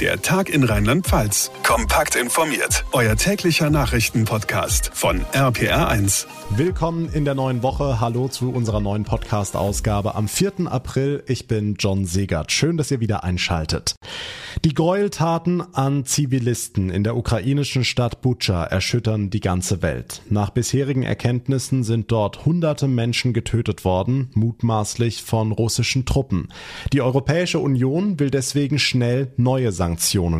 Der Tag in Rheinland-Pfalz. Kompakt informiert. Euer täglicher Nachrichtenpodcast von RPR1. Willkommen in der neuen Woche. Hallo zu unserer neuen Podcast-Ausgabe am 4. April. Ich bin John Segert. Schön, dass ihr wieder einschaltet. Die Gräueltaten an Zivilisten in der ukrainischen Stadt Bucha erschüttern die ganze Welt. Nach bisherigen Erkenntnissen sind dort hunderte Menschen getötet worden, mutmaßlich von russischen Truppen. Die Europäische Union will deswegen schnell neue Sanktionen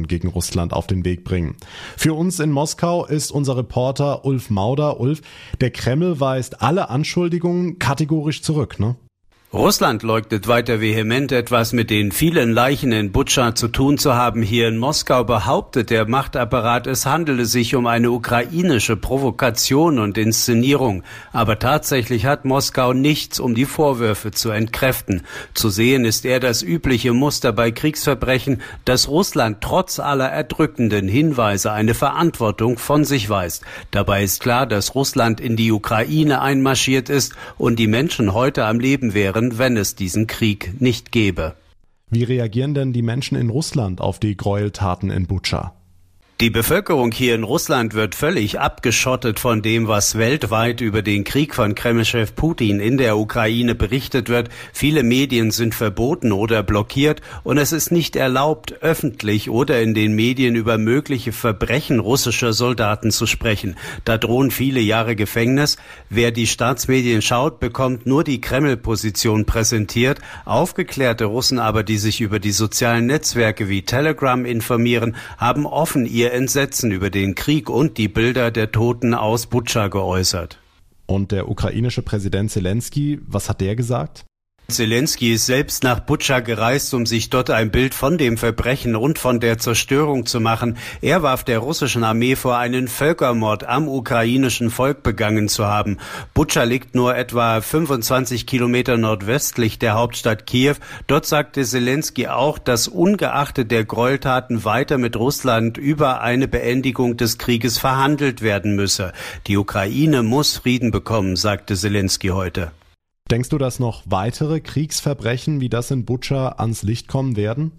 gegen Russland auf den Weg bringen. Für uns in Moskau ist unser Reporter Ulf Mauder. Ulf, der Kreml weist alle Anschuldigungen kategorisch zurück, ne? Russland leugnet weiter vehement etwas mit den vielen Leichen in Butscha zu tun zu haben. Hier in Moskau behauptet der Machtapparat, es handele sich um eine ukrainische Provokation und Inszenierung. Aber tatsächlich hat Moskau nichts, um die Vorwürfe zu entkräften. Zu sehen ist eher das übliche Muster bei Kriegsverbrechen, dass Russland trotz aller erdrückenden Hinweise eine Verantwortung von sich weist. Dabei ist klar, dass Russland in die Ukraine einmarschiert ist und die Menschen heute am Leben wären wären, wenn es diesen Krieg nicht gäbe. Wie reagieren denn die Menschen in Russland auf die Gräueltaten in Butscha? Die Bevölkerung hier in Russland wird völlig abgeschottet von dem, was weltweit über den Krieg von Kremlchef Putin in der Ukraine berichtet wird. Viele Medien sind verboten oder blockiert und es ist nicht erlaubt, öffentlich oder in den Medien über mögliche Verbrechen russischer Soldaten zu sprechen. Da drohen viele Jahre Gefängnis. Wer die Staatsmedien schaut, bekommt nur die Kreml-Position präsentiert. Aufgeklärte Russen aber, die sich über die sozialen Netzwerke wie Telegram informieren, haben offen ihr ihr Entsetzen über den Krieg und die Bilder der Toten aus Butscha geäußert. Und der ukrainische Präsident Zelensky, was hat der gesagt? Zelensky ist selbst nach Butscha gereist, um sich dort ein Bild von dem Verbrechen und von der Zerstörung zu machen. Er warf der russischen Armee vor, einen Völkermord am ukrainischen Volk begangen zu haben. Butscha liegt nur etwa 25 Kilometer nordwestlich der Hauptstadt Kiew. Dort sagte Zelensky auch, dass ungeachtet der Gräueltaten weiter mit Russland über eine Beendigung des Krieges verhandelt werden müsse. Die Ukraine muss Frieden bekommen, sagte Zelensky heute. Denkst du, dass noch weitere Kriegsverbrechen wie das in Butscha ans Licht kommen werden?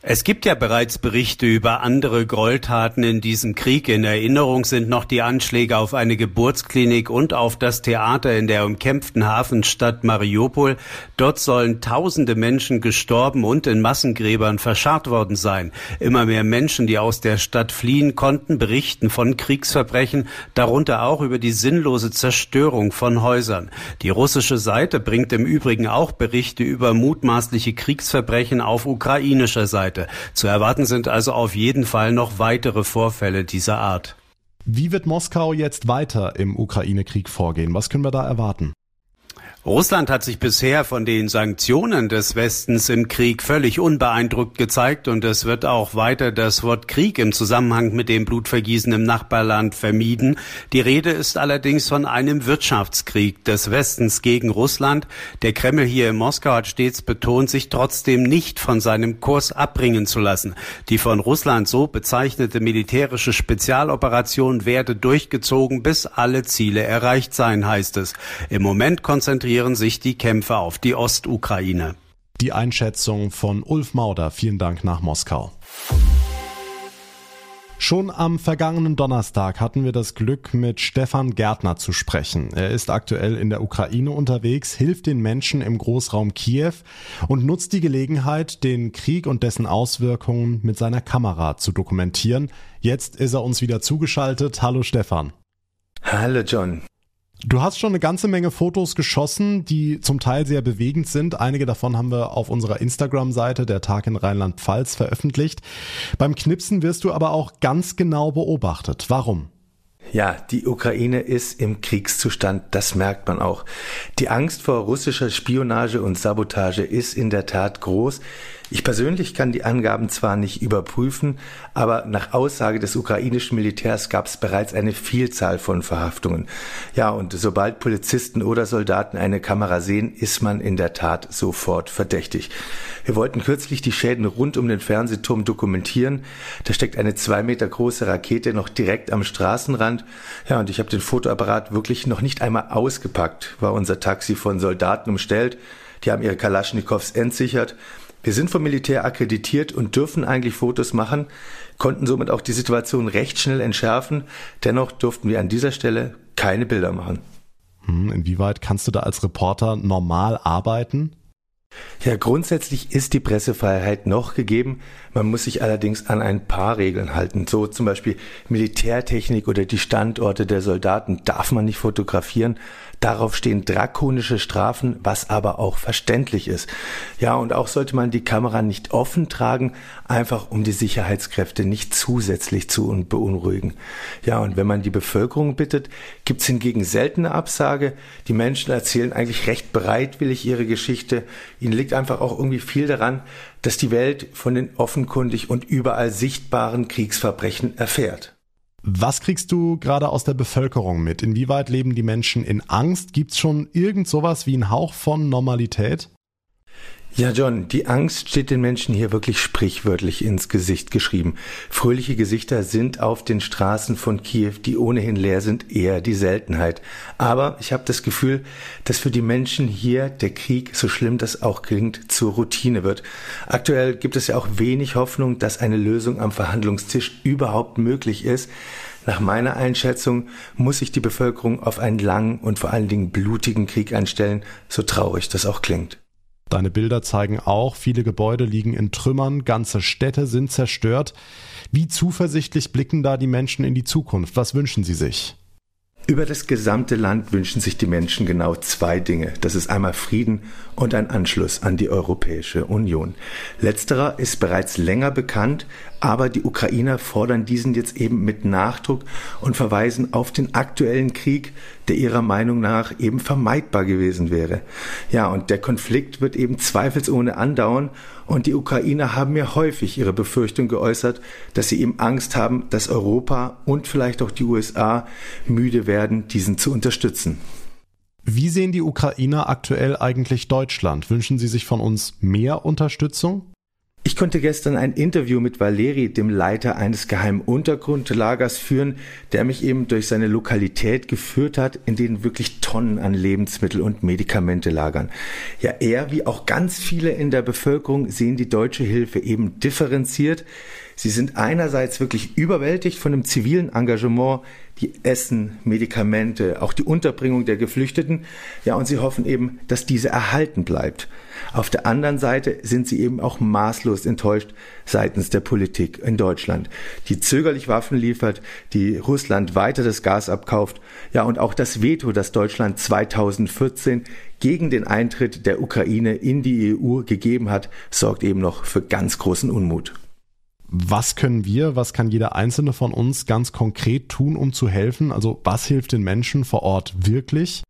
Es gibt ja bereits Berichte über andere Gräueltaten in diesem Krieg. In Erinnerung sind noch die Anschläge auf eine Geburtsklinik und auf das Theater in der umkämpften Hafenstadt Mariupol. Dort sollen tausende Menschen gestorben und in Massengräbern verscharrt worden sein. Immer mehr Menschen, die aus der Stadt fliehen, konnten berichten von Kriegsverbrechen, darunter auch über die sinnlose Zerstörung von Häusern. Die russische Seite bringt im Übrigen auch Berichte über mutmaßliche Kriegsverbrechen auf ukrainischer Seite. Seite. Zu erwarten sind also auf jeden Fall noch weitere Vorfälle dieser Art. Wie wird Moskau jetzt weiter im Ukraine-Krieg vorgehen? Was können wir da erwarten? Russland hat sich bisher von den Sanktionen des Westens im Krieg völlig unbeeindruckt gezeigt und es wird auch weiter das Wort Krieg im Zusammenhang mit dem Blutvergießen im Nachbarland vermieden. Die Rede ist allerdings von einem Wirtschaftskrieg des Westens gegen Russland. Der Kreml hier in Moskau hat stets betont, sich trotzdem nicht von seinem Kurs abbringen zu lassen. Die von Russland so bezeichnete militärische Spezialoperation werde durchgezogen, bis alle Ziele erreicht seien, heißt es. Im Moment konzentriert konzentrieren sich die Kämpfe auf die Ostukraine. Die Einschätzung von Ulf Mauder. Vielen Dank nach Moskau. Schon am vergangenen Donnerstag hatten wir das Glück, mit Stefan Gärtner zu sprechen. Er ist aktuell in der Ukraine unterwegs, hilft den Menschen im Großraum Kiew und nutzt die Gelegenheit, den Krieg und dessen Auswirkungen mit seiner Kamera zu dokumentieren. Jetzt ist er uns wieder zugeschaltet. Hallo Stefan. Hallo John. Du hast schon eine ganze Menge Fotos geschossen, die zum Teil sehr bewegend sind. Einige davon haben wir auf unserer Instagram-Seite der Tag in Rheinland-Pfalz veröffentlicht. Beim Knipsen wirst du aber auch ganz genau beobachtet. Warum? Ja, die Ukraine ist im Kriegszustand, das merkt man auch. Die Angst vor russischer Spionage und Sabotage ist in der Tat groß. Ich persönlich kann die Angaben zwar nicht überprüfen, aber nach Aussage des ukrainischen Militärs gab es bereits eine Vielzahl von Verhaftungen. Ja, und sobald Polizisten oder Soldaten eine Kamera sehen, ist man in der Tat sofort verdächtig. Wir wollten kürzlich die Schäden rund um den Fernsehturm dokumentieren. Da steckt eine zwei Meter große Rakete noch direkt am Straßenrand. Ja, und ich habe den Fotoapparat wirklich noch nicht einmal ausgepackt, war unser Taxi von Soldaten umstellt. Die haben ihre Kalaschnikows entsichert Wir sind vom Militär akkreditiert und dürfen eigentlich Fotos machen, konnten somit auch die Situation recht schnell entschärfen. Dennoch durften wir an dieser Stelle keine Bilder machen. Hm, inwieweit kannst du da als Reporter normal arbeiten? Ja, grundsätzlich ist die Pressefreiheit noch gegeben. Man muss sich allerdings an ein paar Regeln halten. So zum Beispiel Militärtechnik oder die Standorte der Soldaten darf man nicht fotografieren. Darauf stehen drakonische Strafen, was aber auch verständlich ist. Ja, und auch sollte man die Kamera nicht offen tragen, einfach um die Sicherheitskräfte nicht zusätzlich zu beunruhigen. Ja, und wenn man die Bevölkerung bittet, gibt's hingegen seltene Absage. Die Menschen erzählen eigentlich recht bereitwillig ihre Geschichte. Ihnen liegt einfach auch irgendwie viel daran, dass die Welt von den offenkundig und überall sichtbaren Kriegsverbrechen erfährt. Was kriegst du gerade aus der Bevölkerung mit? Inwieweit leben die Menschen in Angst? Gibt es schon irgend sowas wie einen Hauch von Normalität? Ja, John, die Angst steht den Menschen hier wirklich sprichwörtlich ins Gesicht geschrieben. Fröhliche Gesichter sind auf den Straßen von Kiew, die ohnehin leer sind, eher die Seltenheit. Aber ich habe das Gefühl, dass für die Menschen hier der Krieg, so schlimm das auch klingt, zur Routine wird. Aktuell gibt es ja auch wenig Hoffnung, dass eine Lösung am Verhandlungstisch überhaupt möglich ist. Nach meiner Einschätzung muss sich die Bevölkerung auf einen langen und vor allen Dingen blutigen Krieg einstellen, so traurig das auch klingt. Deine Bilder zeigen auch, viele Gebäude liegen in Trümmern, ganze Städte sind zerstört. Wie zuversichtlich blicken da die Menschen in die Zukunft? Was wünschen sie sich? Über das gesamte Land wünschen sich die Menschen genau zwei Dinge. Das ist einmal Frieden und ein Anschluss an die Europäische Union. Letzterer ist bereits länger bekannt, aber die Ukrainer fordern diesen jetzt eben mit Nachdruck und verweisen auf den aktuellen Krieg, der ihrer Meinung nach eben vermeidbar gewesen wäre. Ja, und der Konflikt wird eben zweifelsohne andauern und die Ukrainer haben mir häufig ihre Befürchtung geäußert, dass sie eben Angst haben, dass Europa und vielleicht auch die USA müde werden, diesen zu unterstützen. Wie sehen die Ukrainer aktuell eigentlich Deutschland? Wünschen sie sich von uns mehr Unterstützung? Ich konnte gestern ein Interview mit Valeri, dem Leiter eines geheimen Untergrundlagers, führen, der mich eben durch seine Lokalität geführt hat, in denen wirklich Tonnen an Lebensmittel und Medikamente lagern. Ja, er wie auch ganz viele in der Bevölkerung sehen die deutsche Hilfe eben differenziert. Sie sind einerseits wirklich überwältigt von dem zivilen Engagement, die Essen, Medikamente, auch die Unterbringung der Geflüchteten. Ja, und sie hoffen eben, dass diese erhalten bleibt. Auf der anderen Seite sind sie eben auch maßlos enttäuscht seitens der Politik in Deutschland, die zögerlich Waffen liefert, die Russland weiter das Gas abkauft, ja und auch das Veto, das Deutschland 2014 gegen den Eintritt der Ukraine in die EU gegeben hat, sorgt eben noch für ganz großen Unmut. Was können wir, was kann jeder einzelne von uns ganz konkret tun, um zu helfen? Also was hilft den Menschen vor Ort wirklich?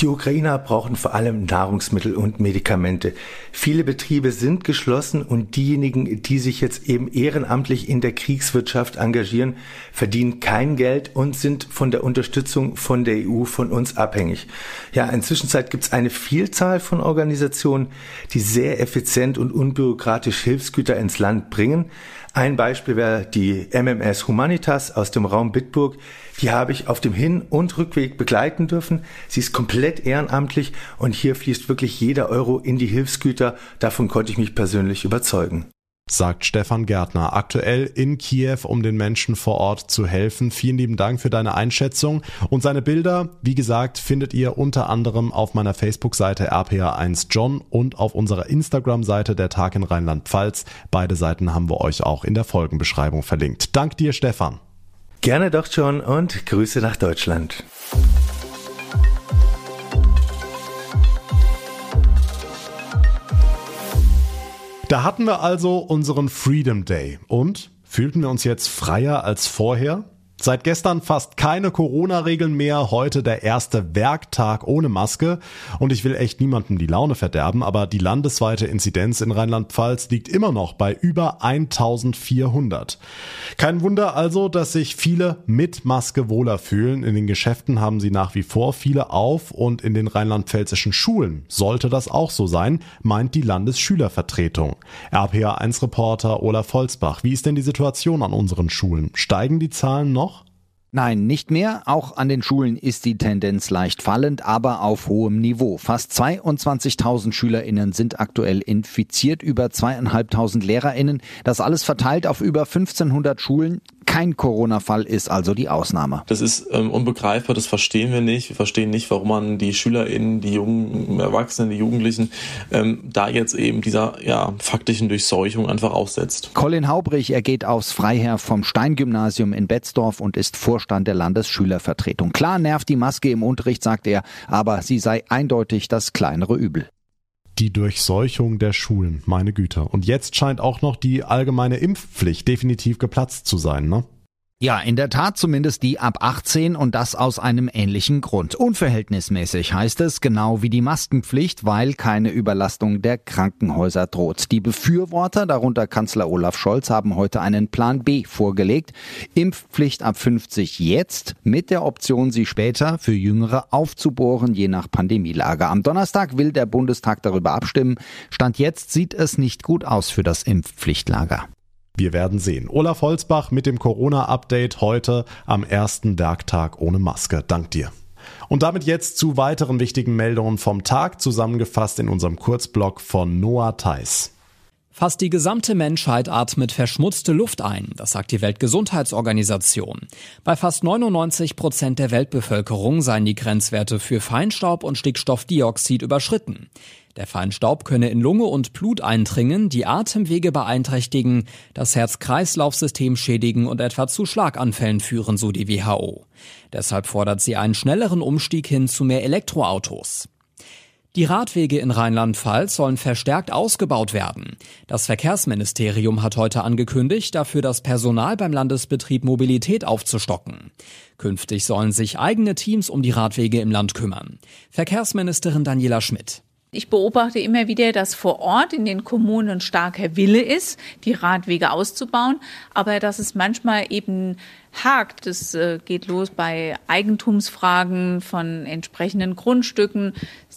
Die Ukrainer brauchen vor allem Nahrungsmittel und Medikamente. Viele Betriebe sind geschlossen und diejenigen, die sich jetzt eben ehrenamtlich in der Kriegswirtschaft engagieren, verdienen kein Geld und sind von der Unterstützung von der EU von uns abhängig. Ja, inzwischen gibt es eine Vielzahl von Organisationen, die sehr effizient und unbürokratisch Hilfsgüter ins Land bringen. Ein Beispiel wäre die MMS Humanitas aus dem Raum Bitburg. Die habe ich auf dem Hin- und Rückweg begleiten dürfen. Sie ist komplett ehrenamtlich und hier fließt wirklich jeder Euro in die Hilfsgüter. Davon konnte ich mich persönlich überzeugen sagt Stefan Gärtner, aktuell in Kiew, um den Menschen vor Ort zu helfen. Vielen lieben Dank für deine Einschätzung. Und seine Bilder, wie gesagt, findet ihr unter anderem auf meiner Facebook-Seite RPA1 John und auf unserer Instagram-Seite der Tag in Rheinland-Pfalz. Beide Seiten haben wir euch auch in der Folgenbeschreibung verlinkt. Dank dir, Stefan. Gerne doch, John, und Grüße nach Deutschland. Da hatten wir also unseren Freedom Day und fühlten wir uns jetzt freier als vorher? Seit gestern fast keine Corona-Regeln mehr, heute der erste Werktag ohne Maske und ich will echt niemandem die Laune verderben, aber die landesweite Inzidenz in Rheinland-Pfalz liegt immer noch bei über 1400. Kein Wunder also, dass sich viele mit Maske wohler fühlen. In den Geschäften haben sie nach wie vor viele auf und in den rheinland-pfälzischen Schulen sollte das auch so sein, meint die Landesschülervertretung. RPA1-Reporter Olaf Volzbach, wie ist denn die Situation an unseren Schulen? Steigen die Zahlen noch? Nein, nicht mehr. Auch an den Schulen ist die Tendenz leicht fallend, aber auf hohem Niveau. Fast 22.000 SchülerInnen sind aktuell infiziert, über zweieinhalbtausend LehrerInnen. Das alles verteilt auf über 1500 Schulen. Kein Corona-Fall ist also die Ausnahme. Das ist ähm, unbegreifbar, das verstehen wir nicht. Wir verstehen nicht, warum man die SchülerInnen, die jungen Erwachsenen, die Jugendlichen ähm, da jetzt eben dieser ja, faktischen Durchseuchung einfach aussetzt. Colin Haubrich, er geht aufs Freiherr vom Steingymnasium in Betzdorf und ist Vorstand der Landesschülervertretung. Klar nervt die Maske im Unterricht, sagt er, aber sie sei eindeutig das kleinere Übel die Durchseuchung der Schulen, meine Güte. Und jetzt scheint auch noch die allgemeine Impfpflicht definitiv geplatzt zu sein, ne? Ja, in der Tat zumindest die ab 18 und das aus einem ähnlichen Grund. Unverhältnismäßig heißt es, genau wie die Maskenpflicht, weil keine Überlastung der Krankenhäuser droht. Die Befürworter, darunter Kanzler Olaf Scholz, haben heute einen Plan B vorgelegt. Impfpflicht ab 50 jetzt, mit der Option, sie später für Jüngere aufzubohren, je nach Pandemielage. Am Donnerstag will der Bundestag darüber abstimmen. Stand jetzt sieht es nicht gut aus für das Impfpflichtlager. Wir werden sehen. Olaf Holzbach mit dem Corona-Update heute am ersten Werktag ohne Maske. Dank dir. Und damit jetzt zu weiteren wichtigen Meldungen vom Tag, zusammengefasst in unserem Kurzblog von Noah Theis. Fast die gesamte Menschheit atmet verschmutzte Luft ein, das sagt die Weltgesundheitsorganisation. Bei fast 99 Prozent der Weltbevölkerung seien die Grenzwerte für Feinstaub und Stickstoffdioxid überschritten. Der Feinstaub könne in Lunge und Blut eindringen, die Atemwege beeinträchtigen, das Herz-Kreislauf-System schädigen und etwa zu Schlaganfällen führen, so die WHO. Deshalb fordert sie einen schnelleren Umstieg hin zu mehr Elektroautos. Die Radwege in Rheinland-Pfalz sollen verstärkt ausgebaut werden. Das Verkehrsministerium hat heute angekündigt, dafür das Personal beim Landesbetrieb Mobilität aufzustocken. Künftig sollen sich eigene Teams um die Radwege im Land kümmern. Verkehrsministerin Daniela Schmidt. Ich beobachte immer wieder, dass vor Ort in den Kommunen starker Wille ist, die Radwege auszubauen, aber dass es manchmal eben hakt. Das äh, geht los bei Eigentumsfragen von entsprechenden Grundstücken.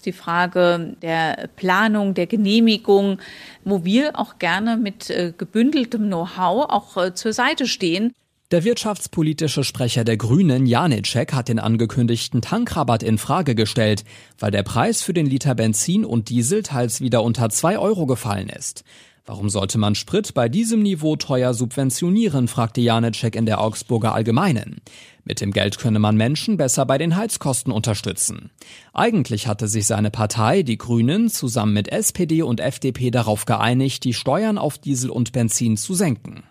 Die Frage der Planung, der Genehmigung, wo wir auch gerne mit äh, gebündeltem Know-how auch äh, zur Seite stehen. Der wirtschaftspolitische Sprecher der Grünen, Janicek, hat den angekündigten Tankrabatt in Frage gestellt, weil der Preis für den Liter Benzin und Diesel teils wieder unter zwei Euro gefallen ist. Warum sollte man Sprit bei diesem Niveau teuer subventionieren, fragte Janicek in der Augsburger Allgemeinen. Mit dem Geld könne man Menschen besser bei den Heizkosten unterstützen. Eigentlich hatte sich seine Partei, die Grünen, zusammen mit SPD und FDP darauf geeinigt, die Steuern auf Diesel und Benzin zu senken.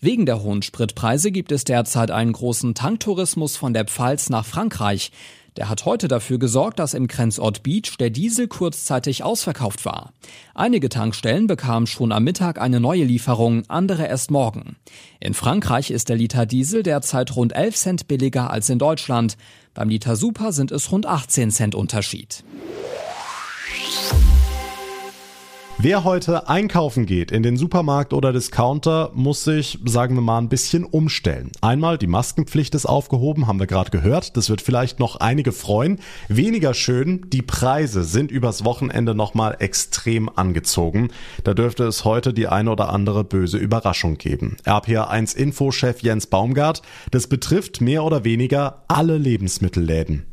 Wegen der hohen Spritpreise gibt es derzeit einen großen Tanktourismus von der Pfalz nach Frankreich. Der hat heute dafür gesorgt, dass im Grenzort Beach der Diesel kurzzeitig ausverkauft war. Einige Tankstellen bekamen schon am Mittag eine neue Lieferung, andere erst morgen. In Frankreich ist der Liter Diesel derzeit rund 11 Cent billiger als in Deutschland. Beim Liter Super sind es rund 18 Cent Unterschied. Wer heute einkaufen geht in den Supermarkt oder Discounter, muss sich, sagen wir mal, ein bisschen umstellen. Einmal die Maskenpflicht ist aufgehoben, haben wir gerade gehört. Das wird vielleicht noch einige freuen. Weniger schön, die Preise sind übers Wochenende nochmal extrem angezogen. Da dürfte es heute die eine oder andere böse Überraschung geben. RPA1 Infochef Jens Baumgart, das betrifft mehr oder weniger alle Lebensmittelläden.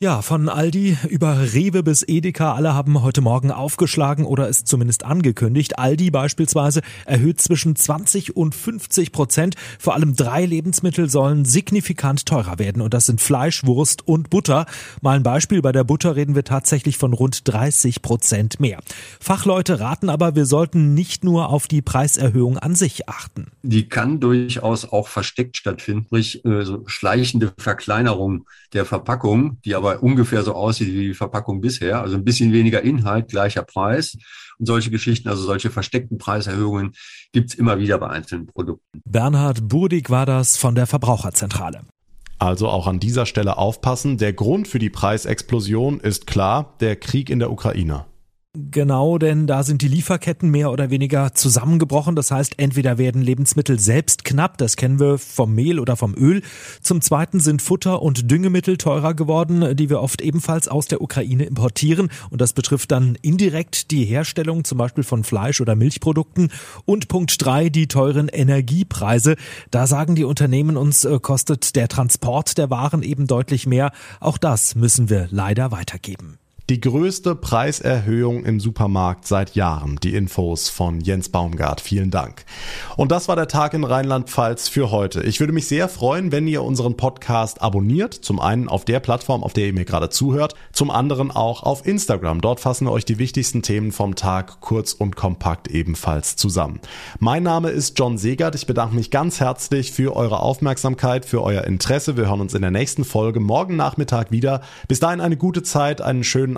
Ja, von Aldi über Rewe bis Edeka, alle haben heute Morgen aufgeschlagen oder ist zumindest angekündigt. Aldi beispielsweise erhöht zwischen 20 und 50 Prozent. Vor allem drei Lebensmittel sollen signifikant teurer werden und das sind Fleisch, Wurst und Butter. Mal ein Beispiel, bei der Butter reden wir tatsächlich von rund 30 Prozent mehr. Fachleute raten aber, wir sollten nicht nur auf die Preiserhöhung an sich achten. Die kann durchaus auch versteckt stattfinden, sprich äh, so schleichende Verkleinerung der Verpackung, die aber aber ungefähr so aussieht wie die Verpackung bisher. Also ein bisschen weniger Inhalt, gleicher Preis. Und solche Geschichten, also solche versteckten Preiserhöhungen gibt es immer wieder bei einzelnen Produkten. Bernhard Burdig war das von der Verbraucherzentrale. Also auch an dieser Stelle aufpassen. Der Grund für die Preisexplosion ist klar, der Krieg in der Ukraine. Genau, denn da sind die Lieferketten mehr oder weniger zusammengebrochen. Das heißt, entweder werden Lebensmittel selbst knapp, das kennen wir vom Mehl oder vom Öl. Zum Zweiten sind Futter und Düngemittel teurer geworden, die wir oft ebenfalls aus der Ukraine importieren. Und das betrifft dann indirekt die Herstellung zum Beispiel von Fleisch oder Milchprodukten. Und Punkt drei, die teuren Energiepreise. Da sagen die Unternehmen uns, äh, kostet der Transport der Waren eben deutlich mehr. Auch das müssen wir leider weitergeben. Die größte Preiserhöhung im Supermarkt seit Jahren. Die Infos von Jens Baumgart. Vielen Dank. Und das war der Tag in Rheinland-Pfalz für heute. Ich würde mich sehr freuen, wenn ihr unseren Podcast abonniert. Zum einen auf der Plattform, auf der ihr mir gerade zuhört. Zum anderen auch auf Instagram. Dort fassen wir euch die wichtigsten Themen vom Tag kurz und kompakt ebenfalls zusammen. Mein Name ist John Segert. Ich bedanke mich ganz herzlich für eure Aufmerksamkeit, für euer Interesse. Wir hören uns in der nächsten Folge morgen Nachmittag wieder. Bis dahin eine gute Zeit, einen schönen